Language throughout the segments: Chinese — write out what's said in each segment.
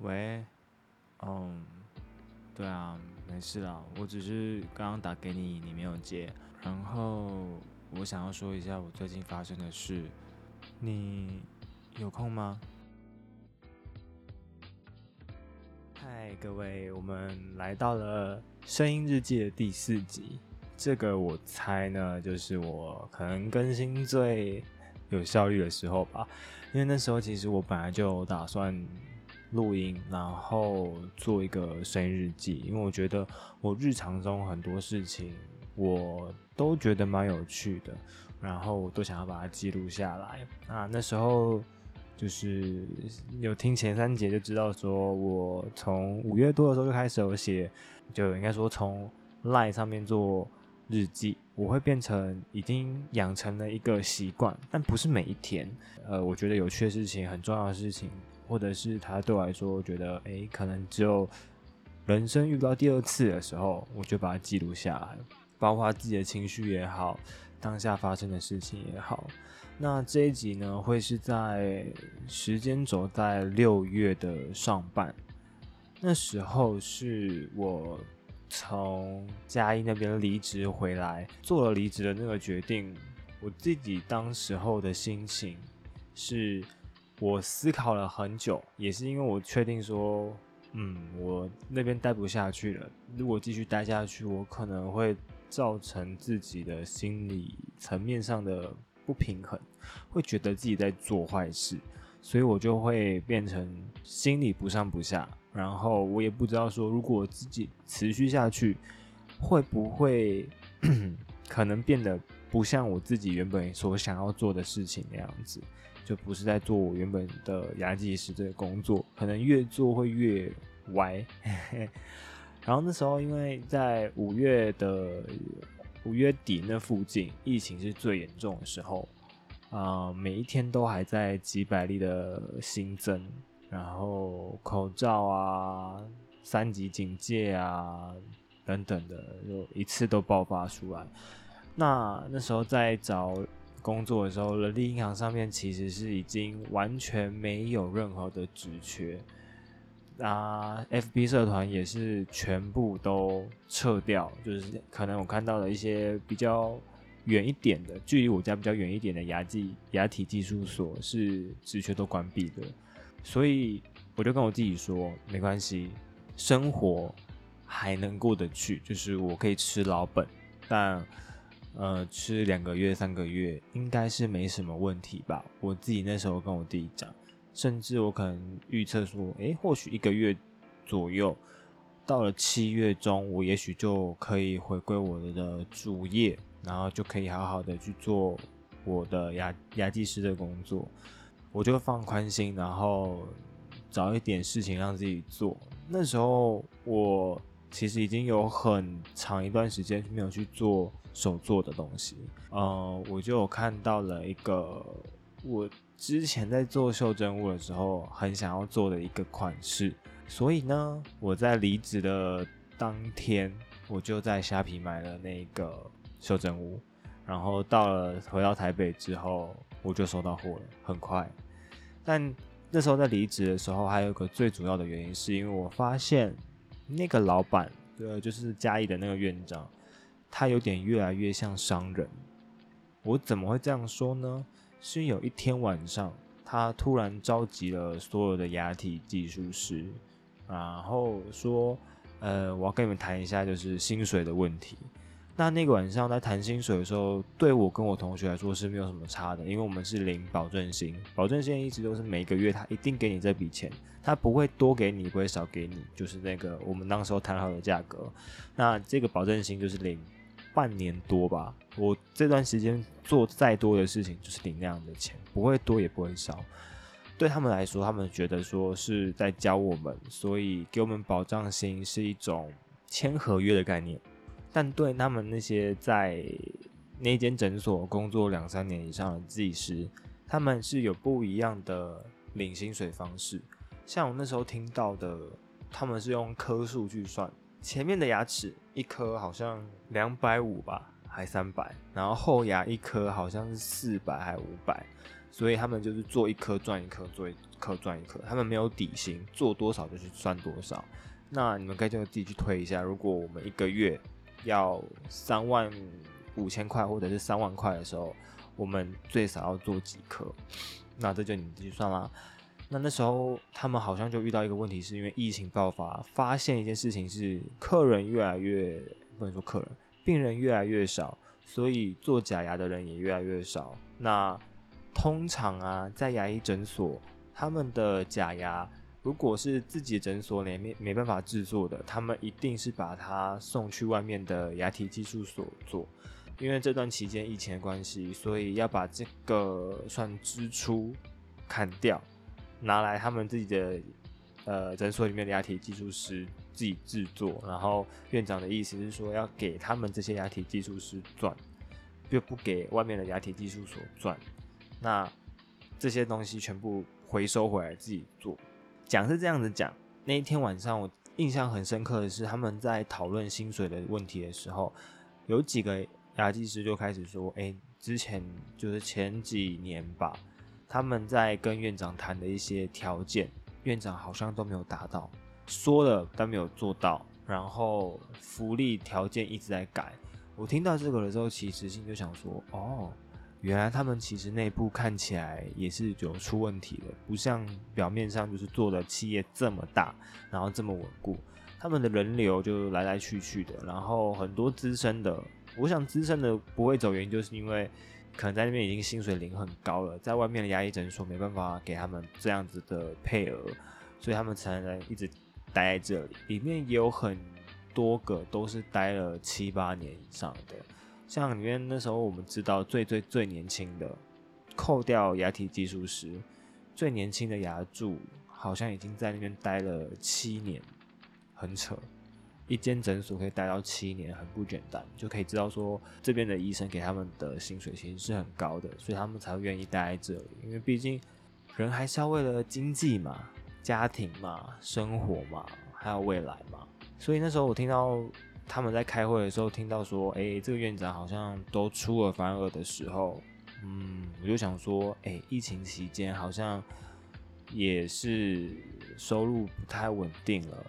喂，嗯，对啊，没事啦，我只是刚刚打给你，你没有接。然后我想要说一下我最近发生的事，你有空吗？嗨，各位，我们来到了声音日记的第四集。这个我猜呢，就是我可能更新最有效率的时候吧，因为那时候其实我本来就打算录音，然后做一个声音日记，因为我觉得我日常中很多事情我都觉得蛮有趣的，然后我都想要把它记录下来。啊，那时候就是有听前三节就知道，说我从五月多的时候就开始有写，就应该说从 Line 上面做。日记我会变成已经养成了一个习惯，但不是每一天。呃，我觉得有趣的事情、很重要的事情，或者是他对我来说，我觉得诶，可能只有人生遇到第二次的时候，我就把它记录下来，包括自己的情绪也好，当下发生的事情也好。那这一集呢，会是在时间轴在六月的上半，那时候是我。从嘉义那边离职回来，做了离职的那个决定，我自己当时候的心情是，我思考了很久，也是因为我确定说，嗯，我那边待不下去了。如果继续待下去，我可能会造成自己的心理层面上的不平衡，会觉得自己在做坏事，所以我就会变成心里不上不下。然后我也不知道说，如果自己持续下去，会不会 可能变得不像我自己原本所想要做的事情那样子，就不是在做我原本的牙技师这个工作，可能越做会越歪。然后那时候因为在五月的五月底那附近，疫情是最严重的时候，啊，每一天都还在几百例的新增。然后口罩啊，三级警戒啊，等等的，就一次都爆发出来。那那时候在找工作的时候，人力银行上面其实是已经完全没有任何的职缺，啊，FB 社团也是全部都撤掉，就是可能我看到了一些比较远一点的，距离我家比较远一点的牙技牙体技术所是职缺都关闭的。所以我就跟我自己说，没关系，生活还能过得去，就是我可以吃老本，但呃，吃两个月、三个月应该是没什么问题吧。我自己那时候跟我弟讲，甚至我可能预测说，诶，或许一个月左右，到了七月中，我也许就可以回归我的主业，然后就可以好好的去做我的牙牙技师的工作。我就放宽心，然后找一点事情让自己做。那时候我其实已经有很长一段时间没有去做手做的东西。嗯，我就看到了一个我之前在做袖珍物的时候很想要做的一个款式，所以呢，我在离职的当天，我就在虾皮买了那个袖珍物，然后到了回到台北之后。我就收到货了，很快。但那时候在离职的时候，还有一个最主要的原因，是因为我发现那个老板，呃，就是嘉义的那个院长，他有点越来越像商人。我怎么会这样说呢？是有一天晚上，他突然召集了所有的牙体技术师，然后说：“呃，我要跟你们谈一下，就是薪水的问题。”那那个晚上在谈薪水的时候，对我跟我同学来说是没有什么差的，因为我们是领保证金，保证金一直都是每个月他一定给你这笔钱，他不会多给你，不会少给你，就是那个我们那时候谈好的价格。那这个保证金就是领半年多吧，我这段时间做再多的事情就是领那样的钱，不会多也不会少。对他们来说，他们觉得说是在教我们，所以给我们保障金是一种签合约的概念。但对他们那些在那间诊所工作两三年以上的技师，他们是有不一样的领薪水方式。像我那时候听到的，他们是用颗数去算，前面的牙齿一颗好像两百五吧，还三百，然后后牙一颗好像是四百还五百，所以他们就是做一颗赚一颗，做一颗赚一颗，他们没有底薪，做多少就去算多少。那你们可以就自己去推一下，如果我们一个月要三万五千块或者是三万块的时候，我们最少要做几颗？那这就你自己算啦。那那时候他们好像就遇到一个问题，是因为疫情爆发，发现一件事情是客人越来越不能说客人，病人越来越少，所以做假牙的人也越来越少。那通常啊，在牙医诊所，他们的假牙如果是自己诊所里面没办法制作的，他们一定是把它送去外面的牙体技术所做。因为这段期间疫情的关系，所以要把这个算支出砍掉。拿来他们自己的呃诊所里面的牙体技术师自己制作，然后院长的意思是说要给他们这些牙体技术师赚，就不给外面的牙体技术所赚。那这些东西全部回收回来自己做。讲是这样子讲，那一天晚上我印象很深刻的是，他们在讨论薪水的问题的时候，有几个牙技师就开始说：“哎，之前就是前几年吧。”他们在跟院长谈的一些条件，院长好像都没有达到，说了但没有做到，然后福利条件一直在改。我听到这个的时候，其实心就想说，哦，原来他们其实内部看起来也是有出问题的，不像表面上就是做的企业这么大，然后这么稳固，他们的人流就来来去去的，然后很多资深的，我想资深的不会走，原因就是因为。可能在那边已经薪水领很高了，在外面的牙医诊所没办法给他们这样子的配额，所以他们才能一直待在这里。里面也有很多个都是待了七八年以上的，像里面那时候我们知道最最最年轻的，扣掉牙体技术师，最年轻的牙柱好像已经在那边待了七年，很扯。一间诊所可以待到七年，很不简单，就可以知道说这边的医生给他们的薪水其实是很高的，所以他们才会愿意待在这里。因为毕竟人还是要为了经济嘛、家庭嘛、生活嘛，还有未来嘛。所以那时候我听到他们在开会的时候，听到说，哎，这个院长好像都出尔反尔的时候，嗯，我就想说，哎，疫情期间好像也是收入不太稳定了。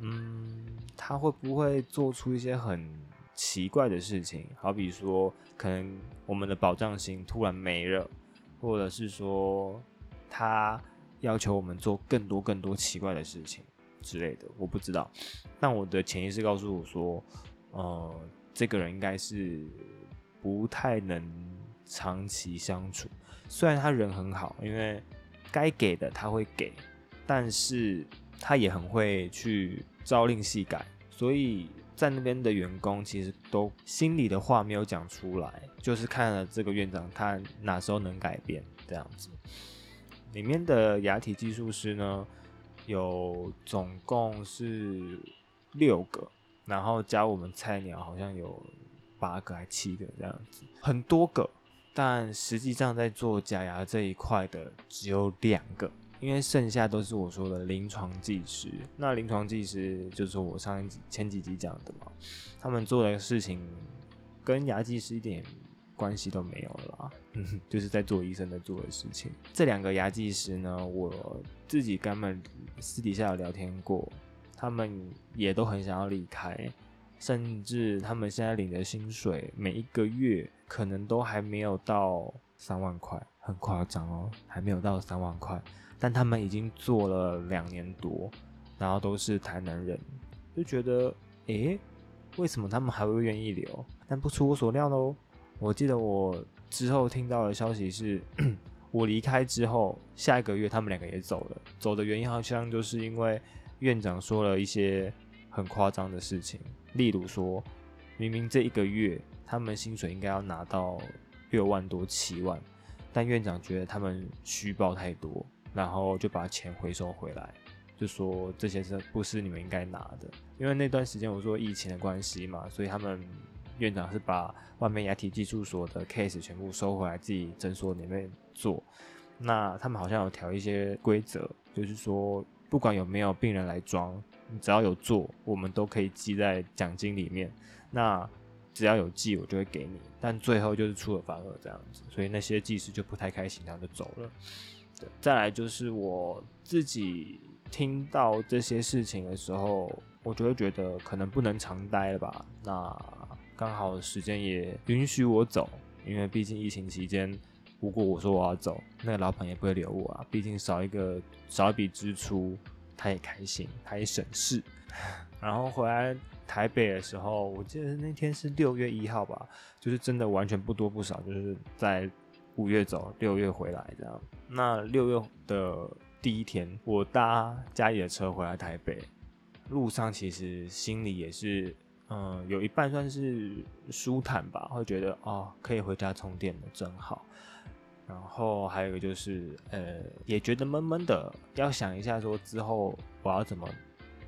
嗯，他会不会做出一些很奇怪的事情？好比说，可能我们的保障型突然没了，或者是说他要求我们做更多更多奇怪的事情之类的，我不知道。但我的潜意识告诉我说，呃，这个人应该是不太能长期相处。虽然他人很好，因为该给的他会给，但是。他也很会去朝令夕改，所以在那边的员工其实都心里的话没有讲出来，就是看了这个院长看哪时候能改变这样子。里面的牙体技术师呢，有总共是六个，然后加我们菜鸟好像有八个还七个这样子，很多个，但实际上在做假牙这一块的只有两个。因为剩下都是我说的临床技师，那临床技师就是我上一前几集讲的嘛，他们做的事情跟牙技师一点关系都没有了啦，嗯，就是在做医生在做的事情。这两个牙技师呢，我自己跟他们私底下有聊天过，他们也都很想要离开，甚至他们现在领的薪水每一个月可能都还没有到三万块，很夸张哦，还没有到三万块。但他们已经做了两年多，然后都是台南人，就觉得，诶，为什么他们还会愿意留？但不出我所料喽。我记得我之后听到的消息是，我离开之后，下一个月他们两个也走了。走的原因好像就是因为院长说了一些很夸张的事情，例如说，明明这一个月他们薪水应该要拿到六万多、七万，但院长觉得他们虚报太多。然后就把钱回收回来，就说这些是不是你们应该拿的？因为那段时间我说疫情的关系嘛，所以他们院长是把外面牙体技术所的 case 全部收回来，自己诊所里面做。那他们好像有调一些规则，就是说不管有没有病人来装，你只要有做，我们都可以记在奖金里面。那只要有记我就会给你，但最后就是出尔反尔这样子，所以那些技师就不太开心，然后就走了。对，再来就是我自己听到这些事情的时候，我就会觉得可能不能常待了吧。那刚好时间也允许我走，因为毕竟疫情期间，如果我说我要走，那个老板也不会留我啊，毕竟少一个少一笔支出，他也开心，他也省事。然后回来台北的时候，我记得那天是六月一号吧，就是真的完全不多不少，就是在五月走，六月回来这样。那六月的第一天，我搭家里的车回来台北，路上其实心里也是，嗯，有一半算是舒坦吧，会觉得哦，可以回家充电了，真好。然后还有一个就是，呃，也觉得闷闷的，要想一下说之后我要怎么。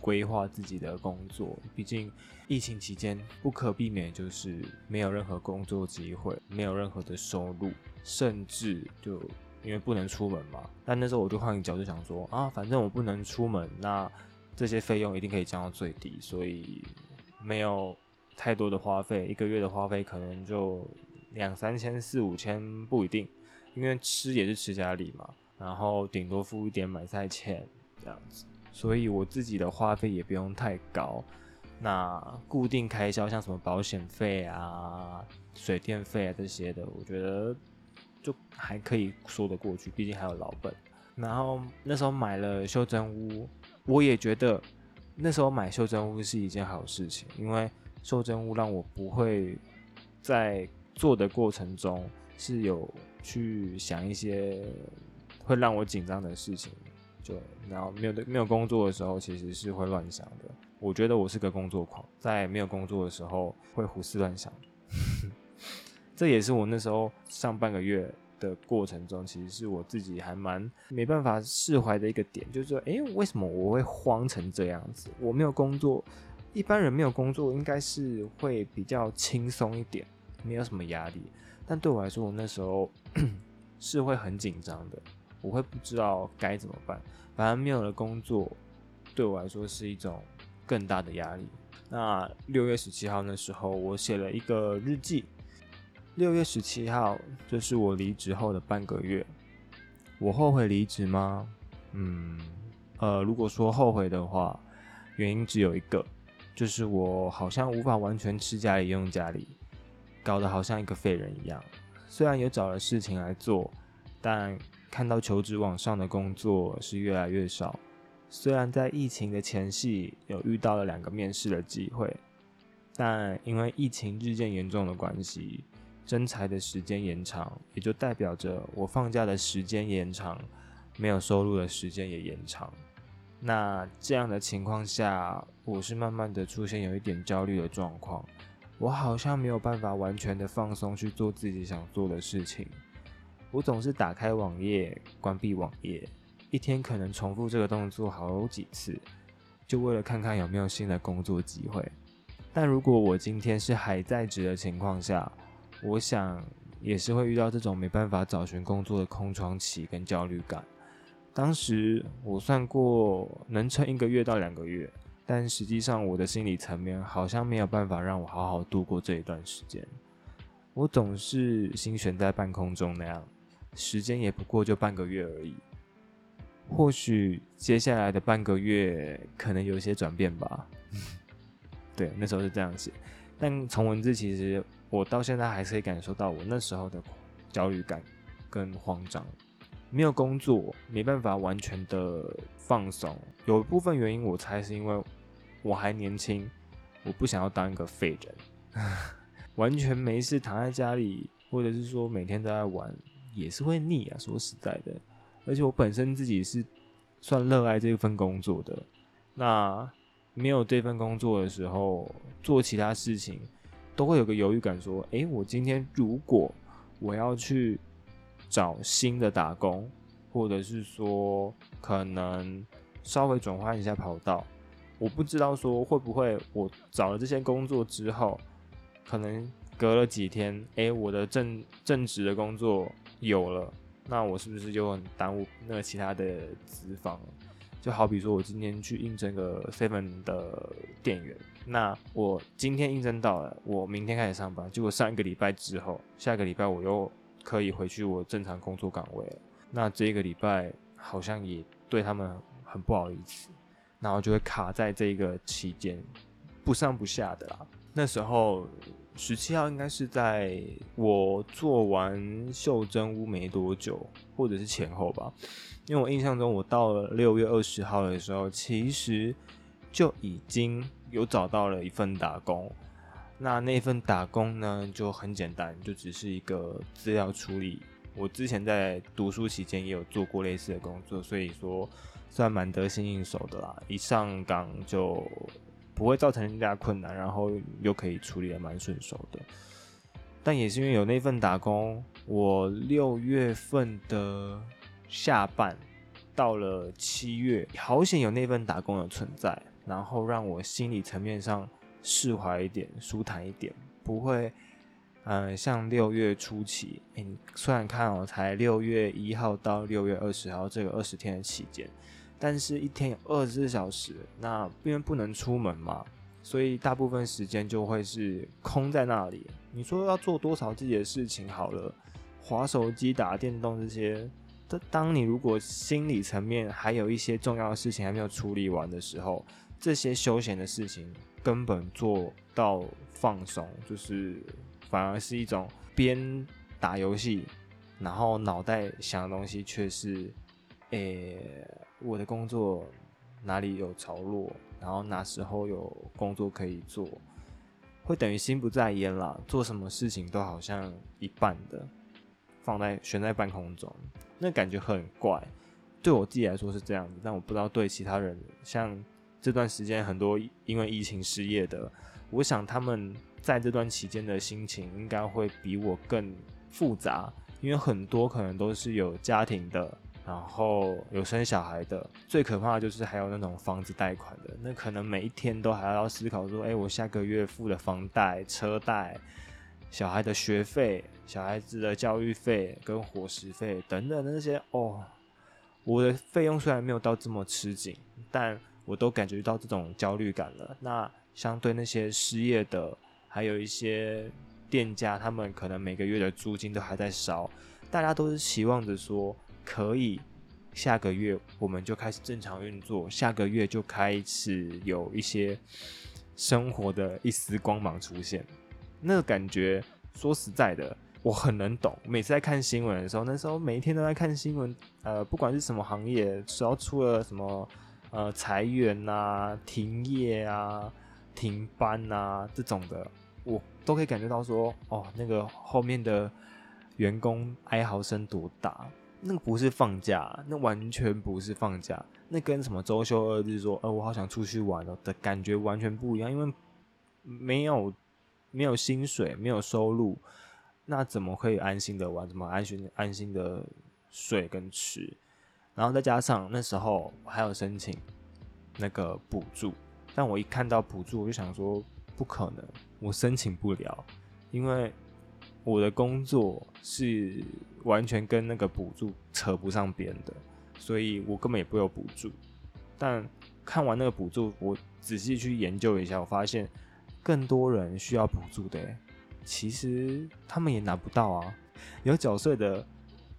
规划自己的工作，毕竟疫情期间不可避免就是没有任何工作机会，没有任何的收入，甚至就因为不能出门嘛。但那时候我就换个角度想说啊，反正我不能出门，那这些费用一定可以降到最低，所以没有太多的花费，一个月的花费可能就两三千、四五千不一定，因为吃也是吃家里嘛，然后顶多付一点买菜钱这样子。所以我自己的花费也不用太高，那固定开销像什么保险费啊、水电费啊这些的，我觉得就还可以说得过去，毕竟还有老本。然后那时候买了袖珍屋，我也觉得那时候买袖珍屋是一件好事情，因为袖珍屋让我不会在做的过程中是有去想一些会让我紧张的事情。就，然后没有没有工作的时候，其实是会乱想的。我觉得我是个工作狂，在没有工作的时候会胡思乱想。这也是我那时候上半个月的过程中，其实是我自己还蛮没办法释怀的一个点，就是说，哎，为什么我会慌成这样子？我没有工作，一般人没有工作应该是会比较轻松一点，没有什么压力。但对我来说，我那时候 是会很紧张的。我会不知道该怎么办，反而没有了工作，对我来说是一种更大的压力。那六月十七号那时候，我写了一个日记。六月十七号，这是我离职后的半个月。我后悔离职吗？嗯，呃，如果说后悔的话，原因只有一个，就是我好像无法完全吃家里用家里，搞得好像一个废人一样。虽然也找了事情来做，但。看到求职网上的工作是越来越少，虽然在疫情的前夕有遇到了两个面试的机会，但因为疫情日渐严重的关系，征才的时间延长，也就代表着我放假的时间延长，没有收入的时间也延长。那这样的情况下，我是慢慢的出现有一点焦虑的状况，我好像没有办法完全的放松去做自己想做的事情。我总是打开网页，关闭网页，一天可能重复这个动作好几次，就为了看看有没有新的工作机会。但如果我今天是还在职的情况下，我想也是会遇到这种没办法找寻工作的空窗期跟焦虑感。当时我算过能撑一个月到两个月，但实际上我的心理层面好像没有办法让我好好度过这一段时间。我总是心悬在半空中那样。时间也不过就半个月而已，或许接下来的半个月可能有些转变吧。对，那时候是这样写。但从文字其实我到现在还是可以感受到我那时候的焦虑感跟慌张。没有工作，没办法完全的放松。有一部分原因我猜是因为我还年轻，我不想要当一个废人，完全没事躺在家里，或者是说每天都在玩。也是会腻啊，说实在的，而且我本身自己是算热爱这份工作的。那没有这份工作的时候，做其他事情都会有个犹豫感，说：诶，我今天如果我要去找新的打工，或者是说可能稍微转换一下跑道，我不知道说会不会我找了这些工作之后，可能隔了几天，诶，我的正正职的工作。有了，那我是不是就很耽误那个其他的资方？就好比说我今天去应征个 Seven 的店员，那我今天应征到了，我明天开始上班，结果上一个礼拜之后，下个礼拜我又可以回去我正常工作岗位了。那这个礼拜好像也对他们很不好意思，然后就会卡在这个期间，不上不下的啦。那时候十七号应该是在我做完袖珍屋没多久，或者是前后吧。因为我印象中，我到了六月二十号的时候，其实就已经有找到了一份打工。那那份打工呢，就很简单，就只是一个资料处理。我之前在读书期间也有做过类似的工作，所以说算蛮得心应手的啦。一上岗就不会造成人家困难，然后又可以处理的蛮顺手的。但也是因为有那份打工，我六月份的下半到了七月，好险有那份打工的存在，然后让我心理层面上释怀一点、舒坦一点，不会。嗯，像六月初期，你虽然看哦，才六月一号到六月二十号这个二十天的期间，但是一天有二十四小时，那因为不能出门嘛，所以大部分时间就会是空在那里。你说要做多少自己的事情好了，划手机、打电动这些，当当你如果心理层面还有一些重要的事情还没有处理完的时候，这些休闲的事情根本做到放松，就是。反而是一种边打游戏，然后脑袋想的东西却是，诶，我的工作哪里有着落，然后哪时候有工作可以做，会等于心不在焉啦。做什么事情都好像一半的放在悬在半空中，那感觉很怪。对我自己来说是这样子，但我不知道对其他人，像这段时间很多因为疫情失业的，我想他们。在这段期间的心情应该会比我更复杂，因为很多可能都是有家庭的，然后有生小孩的。最可怕的就是还有那种房子贷款的，那可能每一天都还要思考说：哎，我下个月付的房贷、车贷、小孩的学费、小孩子的教育费跟伙食费等等那些哦，我的费用虽然没有到这么吃紧，但我都感觉到这种焦虑感了。那相对那些失业的。还有一些店家，他们可能每个月的租金都还在烧，大家都是期望着说，可以下个月我们就开始正常运作，下个月就开始有一些生活的一丝光芒出现。那个感觉，说实在的，我很能懂。每次在看新闻的时候，那时候每一天都在看新闻，呃，不管是什么行业，只要出了什么呃裁员啊、停业啊。停班啊，这种的，我都可以感觉到说，哦，那个后面的员工哀嚎声多大？那个不是放假，那完全不是放假，那跟什么周休二日说，呃，我好想出去玩哦的感觉完全不一样，因为没有没有薪水，没有收入，那怎么可以安心的玩？怎么安心安心的睡跟吃？然后再加上那时候我还有申请那个补助。但我一看到补助，我就想说不可能，我申请不了，因为我的工作是完全跟那个补助扯不上边的，所以我根本也不有补助。但看完那个补助，我仔细去研究一下，我发现更多人需要补助的，其实他们也拿不到啊，有缴税的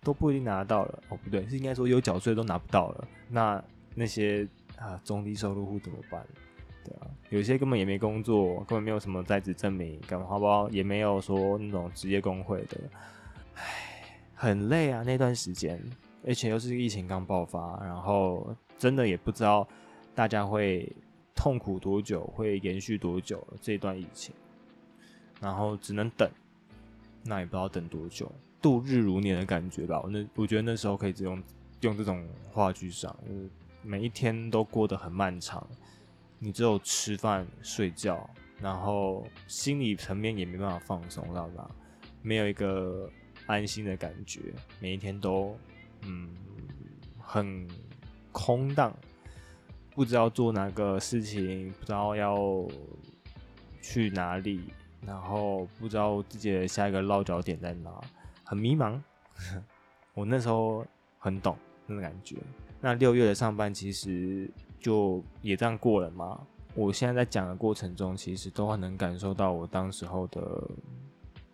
都不一定拿得到了。哦，不对，是应该说有缴税都拿不到了。那那些啊中低收入户怎么办？对啊，有些根本也没工作，根本没有什么在职证明，干嘛花包也没有说那种职业工会的，唉，很累啊那段时间，而且又是疫情刚爆发，然后真的也不知道大家会痛苦多久，会延续多久这段疫情，然后只能等，那也不知道等多久，度日如年的感觉吧。我那我觉得那时候可以只用用这种话剧上，就是每一天都过得很漫长。你只有吃饭睡觉，然后心理层面也没办法放松，知道吧？没有一个安心的感觉，每一天都嗯很空荡，不知道做哪个事情，不知道要去哪里，然后不知道自己的下一个落脚点在哪，很迷茫。我那时候很懂那种感觉。那六月的上班其实。就也这样过了嘛，我现在在讲的过程中，其实都很能感受到我当时候的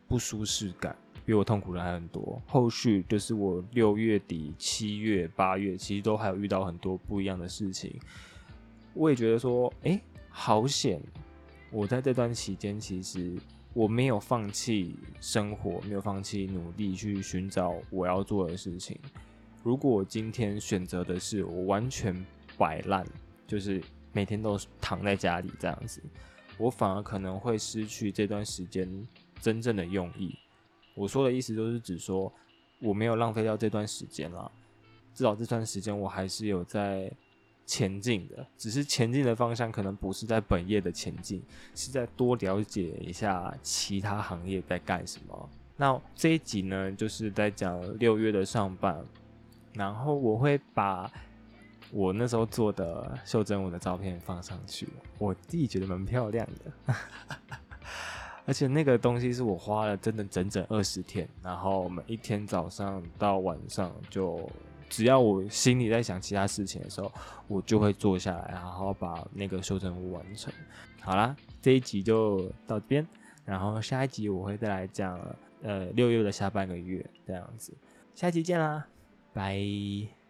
不舒适感，比我痛苦的还很多。后续就是我六月底、七月、八月，其实都还有遇到很多不一样的事情。我也觉得说，哎，好险！我在这段期间，其实我没有放弃生活，没有放弃努力去寻找我要做的事情。如果我今天选择的是我完全摆烂，就是每天都躺在家里这样子，我反而可能会失去这段时间真正的用意。我说的意思就是指说，我没有浪费掉这段时间啦，至少这段时间我还是有在。前进的，只是前进的方向可能不是在本业的前进，是在多了解一下其他行业在干什么。那这一集呢，就是在讲六月的上半，然后我会把我那时候做的袖珍舞的照片放上去，我自己觉得蛮漂亮的，而且那个东西是我花了真的整整二十天，然后每一天早上到晚上就。只要我心里在想其他事情的时候，我就会坐下来，好好把那个修正物完成。好啦，这一集就到这边，然后下一集我会再来讲，呃，六月的下半个月这样子。下期见啦，拜。